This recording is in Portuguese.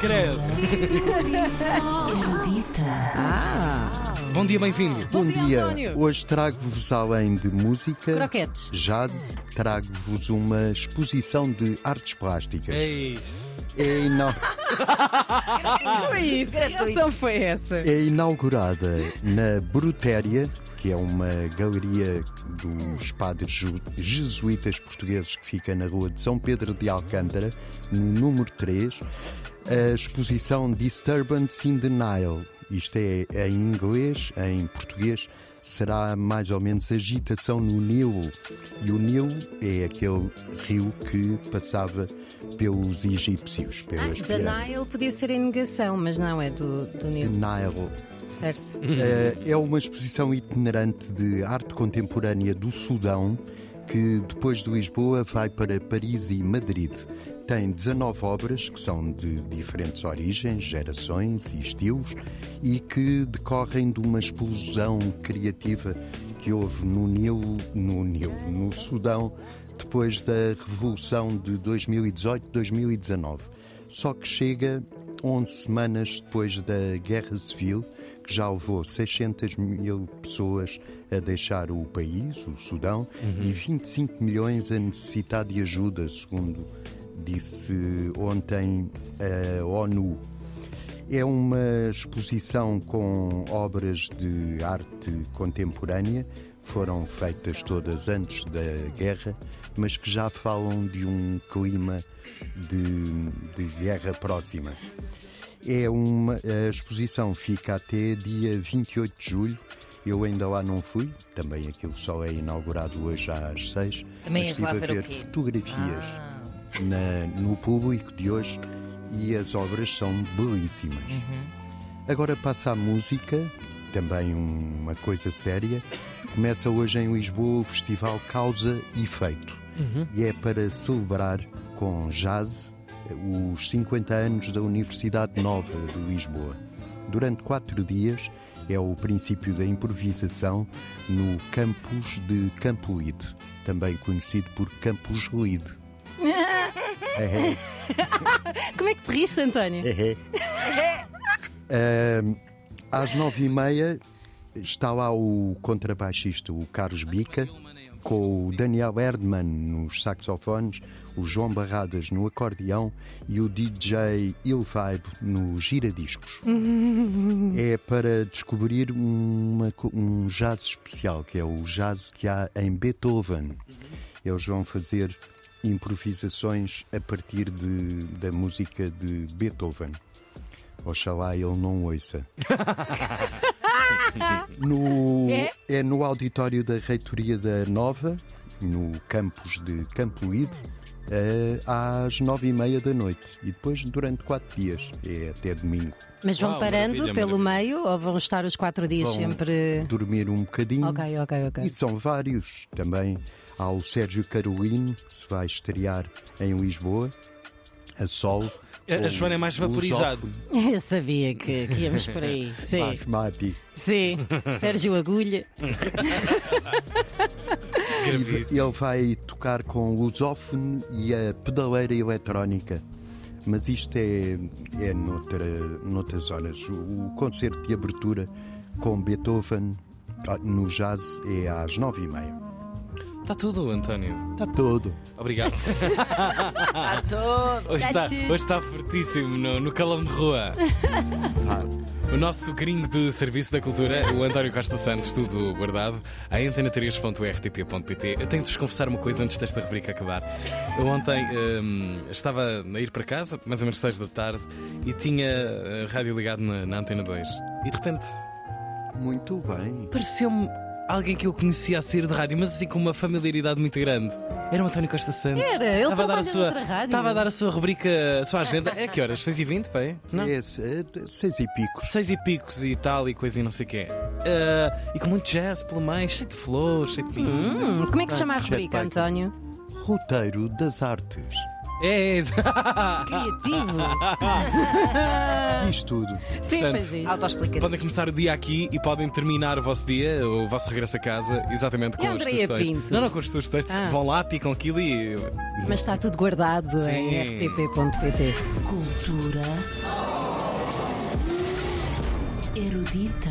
Credo. Erudita. Ah, Bom dia, bem-vindo. bom dia. António. Hoje trago-vos, além de música, Croquetes. jazz, trago-vos uma exposição de artes plásticas. Ei, É, ina- Foi isso. Que reação foi essa? é inaugurada na Brutéria, que é uma galeria dos padres ju- jesuítas portugueses que fica na rua de São Pedro de Alcântara, no número 3, a exposição Disturbance in the Nile. Isto é em inglês, em português será mais ou menos agitação no Nilo. E o Nilo é aquele rio que passava pelos egípcios, Ah, pelas da pirâmides. Nile podia ser indicação, mas não é do, do Nilo, Nile. certo? Eh, É uma exposição itinerante de arte contemporânea do Sudão que depois de Lisboa vai para Paris e Madrid. Tem 19 obras que são de diferentes origens, gerações e estilos e que decorrem de uma explosão criativa que houve no Nilo, no Nilo, no Sudão, depois da Revolução de 2018-2019. Só que chega 11 semanas depois da Guerra Civil, já levou 600 mil pessoas a deixar o país, o Sudão, e 25 milhões a necessitar de ajuda, segundo disse ontem a ONU. É uma exposição com obras de arte contemporânea, foram feitas todas antes da guerra, mas que já falam de um clima de, de guerra próxima. É uma, a exposição fica até dia 28 de julho. Eu ainda lá não fui, também aquilo só é inaugurado hoje às 6. Também estive a ver fotografias Ah. na- no público de hoje e as obras são belíssimas. Agora passa a música, também uma coisa séria. Começa hoje em Lisboa o Festival Causa e Efeito e é para celebrar com jazz os 50 anos da Universidade Nova de Lisboa. Durante quatro dias é o princípio da improvisação no campus de Campo Lide, também conhecido por Campus Lide. É, Como é que te riste, António? é, é. Às nove e meia está lá o contrabaixista, o Carlos Bica, com o Daniel Erdmann nos saxofones, o João Barradas no acordeão e o DJ Il Vibe no giradiscos. é para descobrir uma um jazz especial, que é o jazz que há em Beethoven. Eles vão fazer improvisações a partir de, da música de Beethoven. Oxalá ele não ouça. No, É? é no auditório da Reitoria da Nova, no campus de Campo Ide, eh, às nove e meia da noite. E depois durante quatro dias, é até domingo. Mas vão Uau, parando maravilha, pelo maravilha. meio ou vão estar os quatro dias Vão sempre. dormir um bocadinho. Ok, ok, ok. E são vários. Também há o Sérgio Carolino, que se vai estrear em Lisboa, a Sol. A- Joana é mais vaporizado. Eu sabia que, que íamos por aí. Sim, Basmati. sim. Sérgio Agulha. Ele vai tocar com o lusófono e a pedaleira eletrónica. Mas isto é, é noutra, noutras horas. O, o concerto de abertura com Beethoven ah, no jazz é às nove e meia. Está tudo, António. Está todo. Obrigado. A todo. Hoje está, it. hoje está fortíssimo no, no calão de rua. O nosso gringo de Serviço da Cultura, o António Costa Santos, tudo guardado, em antena3.rtp.pt. Eu tenho de vos confessar uma coisa antes desta rubrica acabar. Eu ontem hum, estava a ir para casa, mais ou menos 6 da tarde, e tinha a rádio ligado na, na Antena 2. E de repente Muito bem. pareceu-me alguém que eu conhecia a sair de rádio, mas assim com uma familiaridade muito grande. Era o António Costa Santos. Era, ele Estava a dar a sua, rádio. Estava a dar a sua rubrica, a sua agenda. É que horas? 6h20, pai? Não? É, é seis e picos. Seis e picos e tal e coisa e não sei o quê. Ah, e com muito jazz pelo meio, cheio de flores, cheio de pinho. Hum, como é que se chama a rubrica. António? Roteiro das artes. É, é. Criativo. Isto tudo. Sim, Portanto, isso. Autoexplicativo. Podem começar o dia aqui e podem terminar o vosso dia, o vosso regresso a casa, exatamente com E a as Andreia sugestões. Pinto? Não, não, com as sugestões. Ah. Vão lá, picam aquilo e. Mas está tudo guardado Sim. em rtp.pt. Cultura erudita.